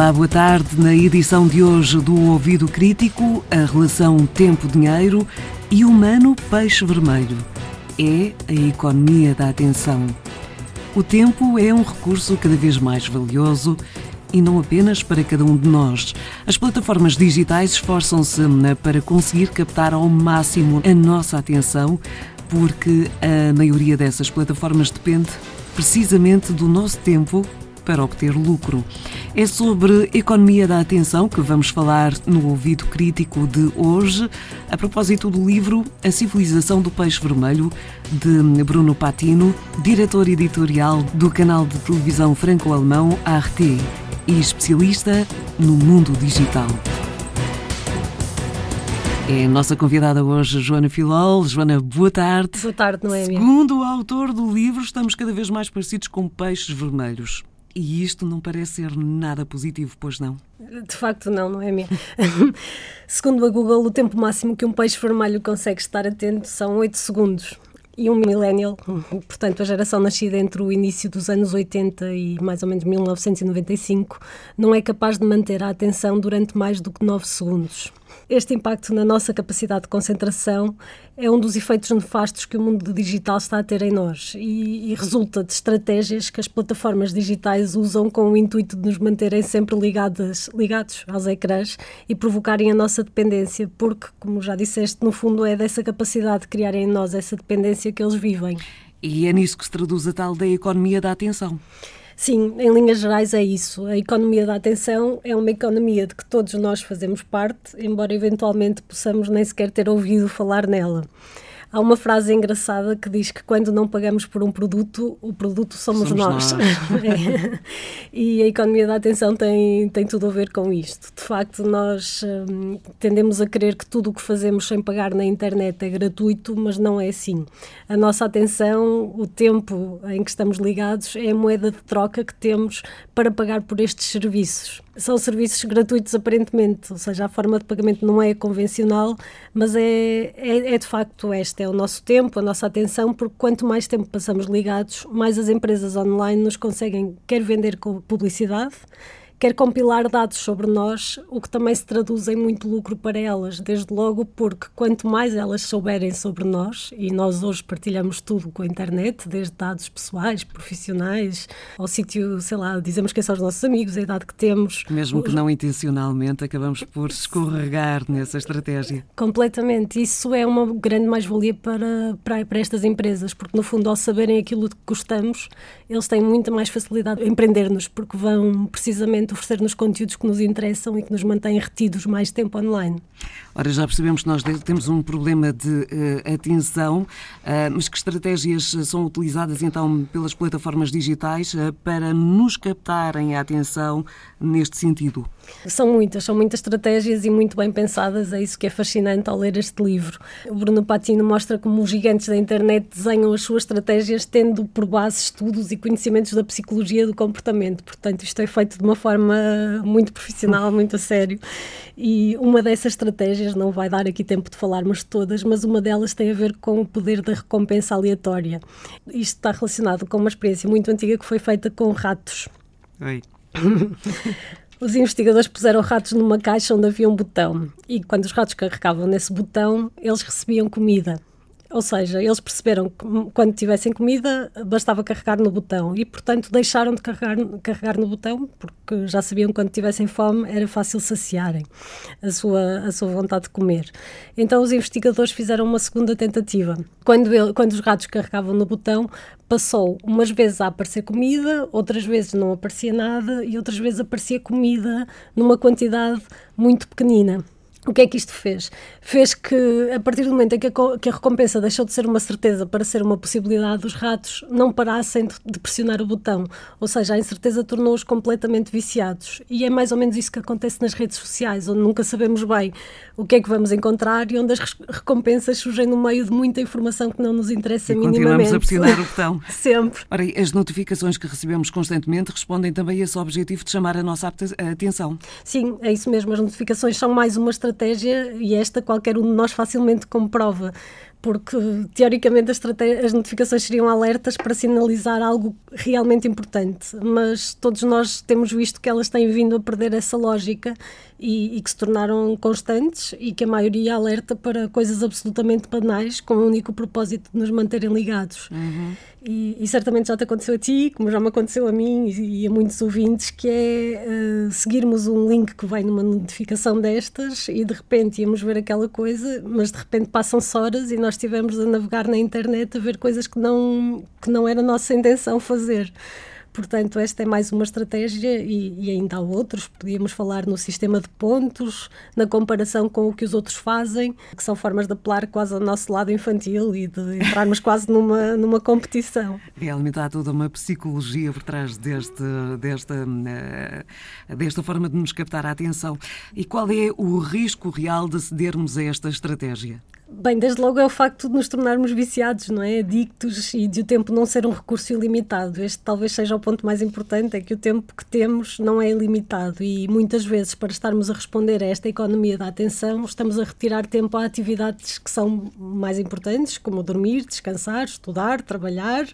Olá, boa tarde. Na edição de hoje do Ouvido Crítico, a relação tempo-dinheiro e humano-peixe vermelho. É a economia da atenção. O tempo é um recurso cada vez mais valioso e não apenas para cada um de nós. As plataformas digitais esforçam-se para conseguir captar ao máximo a nossa atenção, porque a maioria dessas plataformas depende precisamente do nosso tempo para obter lucro. É sobre economia da atenção que vamos falar no ouvido crítico de hoje, a propósito do livro A Civilização do Peixe Vermelho, de Bruno Patino, diretor editorial do canal de televisão franco-alemão ART e especialista no mundo digital. É a nossa convidada hoje, Joana Filol. Joana, boa tarde. Boa tarde, Noémia. Segundo o autor do livro, estamos cada vez mais parecidos com peixes vermelhos. E isto não parece ser nada positivo, pois não? De facto, não, não é mesmo? Segundo a Google, o tempo máximo que um peixe vermelho consegue estar atento são 8 segundos. E um millennial, portanto, a geração nascida entre o início dos anos 80 e mais ou menos 1995, não é capaz de manter a atenção durante mais do que 9 segundos. Este impacto na nossa capacidade de concentração é um dos efeitos nefastos que o mundo digital está a ter em nós e, e, resulta de estratégias que as plataformas digitais usam com o intuito de nos manterem sempre ligadas, ligados aos ecrãs e provocarem a nossa dependência, porque, como já disseste, no fundo é dessa capacidade de criarem em nós essa dependência que eles vivem. E é nisso que se traduz a tal da economia da atenção. Sim, em linhas gerais é isso. A economia da atenção é uma economia de que todos nós fazemos parte, embora eventualmente possamos nem sequer ter ouvido falar nela. Há uma frase engraçada que diz que quando não pagamos por um produto, o produto somos, somos nós. nós. é. E a economia da atenção tem, tem tudo a ver com isto. De facto, nós hum, tendemos a crer que tudo o que fazemos sem pagar na internet é gratuito, mas não é assim. A nossa atenção, o tempo em que estamos ligados, é a moeda de troca que temos para pagar por estes serviços são serviços gratuitos aparentemente, ou seja, a forma de pagamento não é convencional, mas é, é, é, de facto esta, é o nosso tempo, a nossa atenção, porque quanto mais tempo passamos ligados, mais as empresas online nos conseguem quer vender com publicidade, quer compilar dados sobre nós, o que também se traduz em muito lucro para elas, desde logo porque quanto mais elas souberem sobre nós, e nós hoje partilhamos tudo com a internet, desde dados pessoais, profissionais, ao sítio, sei lá, dizemos quem são os nossos amigos, a idade que temos. Mesmo que não intencionalmente, acabamos por escorregar nessa estratégia. Completamente. Isso é uma grande mais-valia para, para, para estas empresas, porque no fundo, ao saberem aquilo que gostamos, eles têm muita mais facilidade em empreender-nos, porque vão precisamente oferecer-nos conteúdos que nos interessam e que nos mantêm retidos mais tempo online. Ora, já percebemos que nós temos um problema de uh, atenção, uh, mas que estratégias são utilizadas então pelas plataformas digitais uh, para nos captarem a atenção neste sentido? São muitas, são muitas estratégias e muito bem pensadas, é isso que é fascinante ao ler este livro. O Bruno Patino mostra como os gigantes da internet desenham as suas estratégias tendo por base estudos e conhecimentos da psicologia do comportamento. Portanto, isto é feito de uma forma muito profissional, muito a sério. E uma dessas estratégias, não vai dar aqui tempo de falarmos todas, mas uma delas tem a ver com o poder da recompensa aleatória. Isto está relacionado com uma experiência muito antiga que foi feita com ratos. Oi. Os investigadores puseram ratos numa caixa onde havia um botão e quando os ratos carregavam nesse botão, eles recebiam comida. Ou seja, eles perceberam que quando tivessem comida bastava carregar no botão e, portanto, deixaram de carregar, carregar no botão porque já sabiam que quando tivessem fome era fácil saciarem a sua, a sua vontade de comer. Então, os investigadores fizeram uma segunda tentativa. Quando, ele, quando os ratos carregavam no botão, passou umas vezes a aparecer comida, outras vezes não aparecia nada e outras vezes aparecia comida numa quantidade muito pequenina. O que é que isto fez? Fez que, a partir do momento em que a, que a, recompensa deixou de ser uma certeza para ser uma possibilidade, os ratos não parassem de, de pressionar o botão. Ou seja, a incerteza tornou-os completamente viciados. E é mais ou menos isso que acontece nas redes sociais, onde nunca sabemos bem o que é que vamos encontrar e onde as recompensas surgem no meio de muita informação que não nos interessa e minimamente. Continuamos a pressionar o botão. Sempre. Ora, as notificações que recebemos constantemente respondem também a esse objetivo de chamar a nossa atenção. Sim, é isso mesmo. As notificações são mais uma estratégia estratégia e esta qualquer um de nós facilmente comprova porque teoricamente as, as, notificações seriam alertas para sinalizar algo realmente importante, mas todos nós temos visto que elas têm vindo a perder essa lógica e, e, que se tornaram constantes e que a maioria alerta para coisas absolutamente banais com o único propósito de nos manterem ligados. Uhum. E, e, certamente já te aconteceu a ti, como já me aconteceu a mim e, e a muitos ouvintes, que é uh, seguirmos um link que vai numa notificação destas e de repente íamos ver aquela coisa, mas de repente passam-se horas e nós estivemos a navegar na internet a ver coisas que não, que não era nossa intenção fazer. Portanto, esta é mais uma estratégia e, e, ainda há outros. Podíamos falar no sistema de pontos, na comparação com o que os outros fazem, que são formas de apelar quase ao nosso lado infantil e de entrarmos quase numa, numa competição. Realmente há toda uma psicologia por trás deste, desta, uh, desta forma de nos captar a atenção. E qual é o risco real de cedermos a esta estratégia? Bem, desde logo é o facto de nos tornarmos viciados, não é? Adictos e de o tempo não ser um recurso ilimitado. Este talvez seja o ponto mais importante, é que o tempo que temos não é ilimitado e muitas vezes para estarmos a responder a esta economia da atenção, estamos a retirar tempo a atividades que são mais importantes, como dormir, descansar, estudar, trabalhar,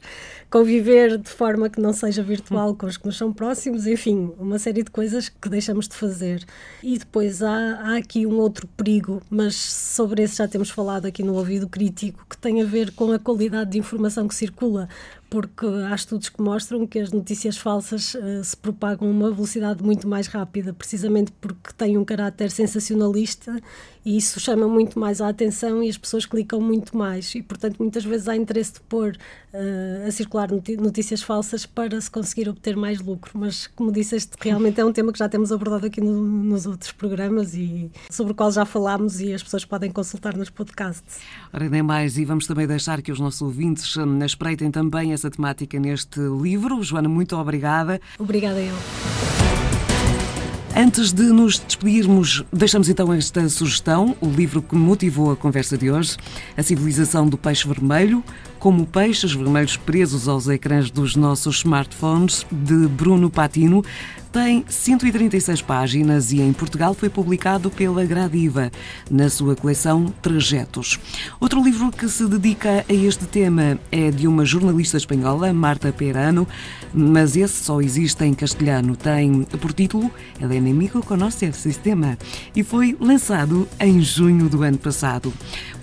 conviver de forma que não seja virtual com os que nos são próximos, enfim, uma série de coisas que deixamos de fazer. E depois há, há aqui um outro perigo, mas sobre esse já temos falado falado aqui no ouvido crítico, que tem a ver com a qualidade de informação que circula porque há estudos que mostram que as notícias falsas uh, se propagam a uma velocidade muito mais rápida, precisamente porque têm um caráter sensacionalista e isso chama muito mais a atenção e as pessoas clicam muito mais. E, portanto, muitas vezes há interesse de pôr uh, a circular notícias falsas para se conseguir obter mais lucro. Mas, como disse, este realmente é um tema que já temos abordado aqui no, nos outros programas e sobre o qual já falámos e as pessoas podem consultar nos podcasts. Ora, nem mais, e vamos também deixar que os nossos ouvintes hum, espreitem também essa temática neste livro. Joana, muito obrigada. Obrigada eu. Antes de nos despedirmos, deixamos então esta sugestão, o livro que motivou a conversa de hoje, A Civilização do Peixe Vermelho, como peixes vermelhos presos aos ecrãs dos nossos smartphones, de Bruno Patino. Tem 136 páginas e em Portugal foi publicado pela Gradiva, na sua coleção Trajetos. Outro livro que se dedica a este tema é de uma jornalista espanhola, Marta Perano, mas esse só existe em castelhano. Tem por título El Enemigo Conoce el Sistema e foi lançado em junho do ano passado.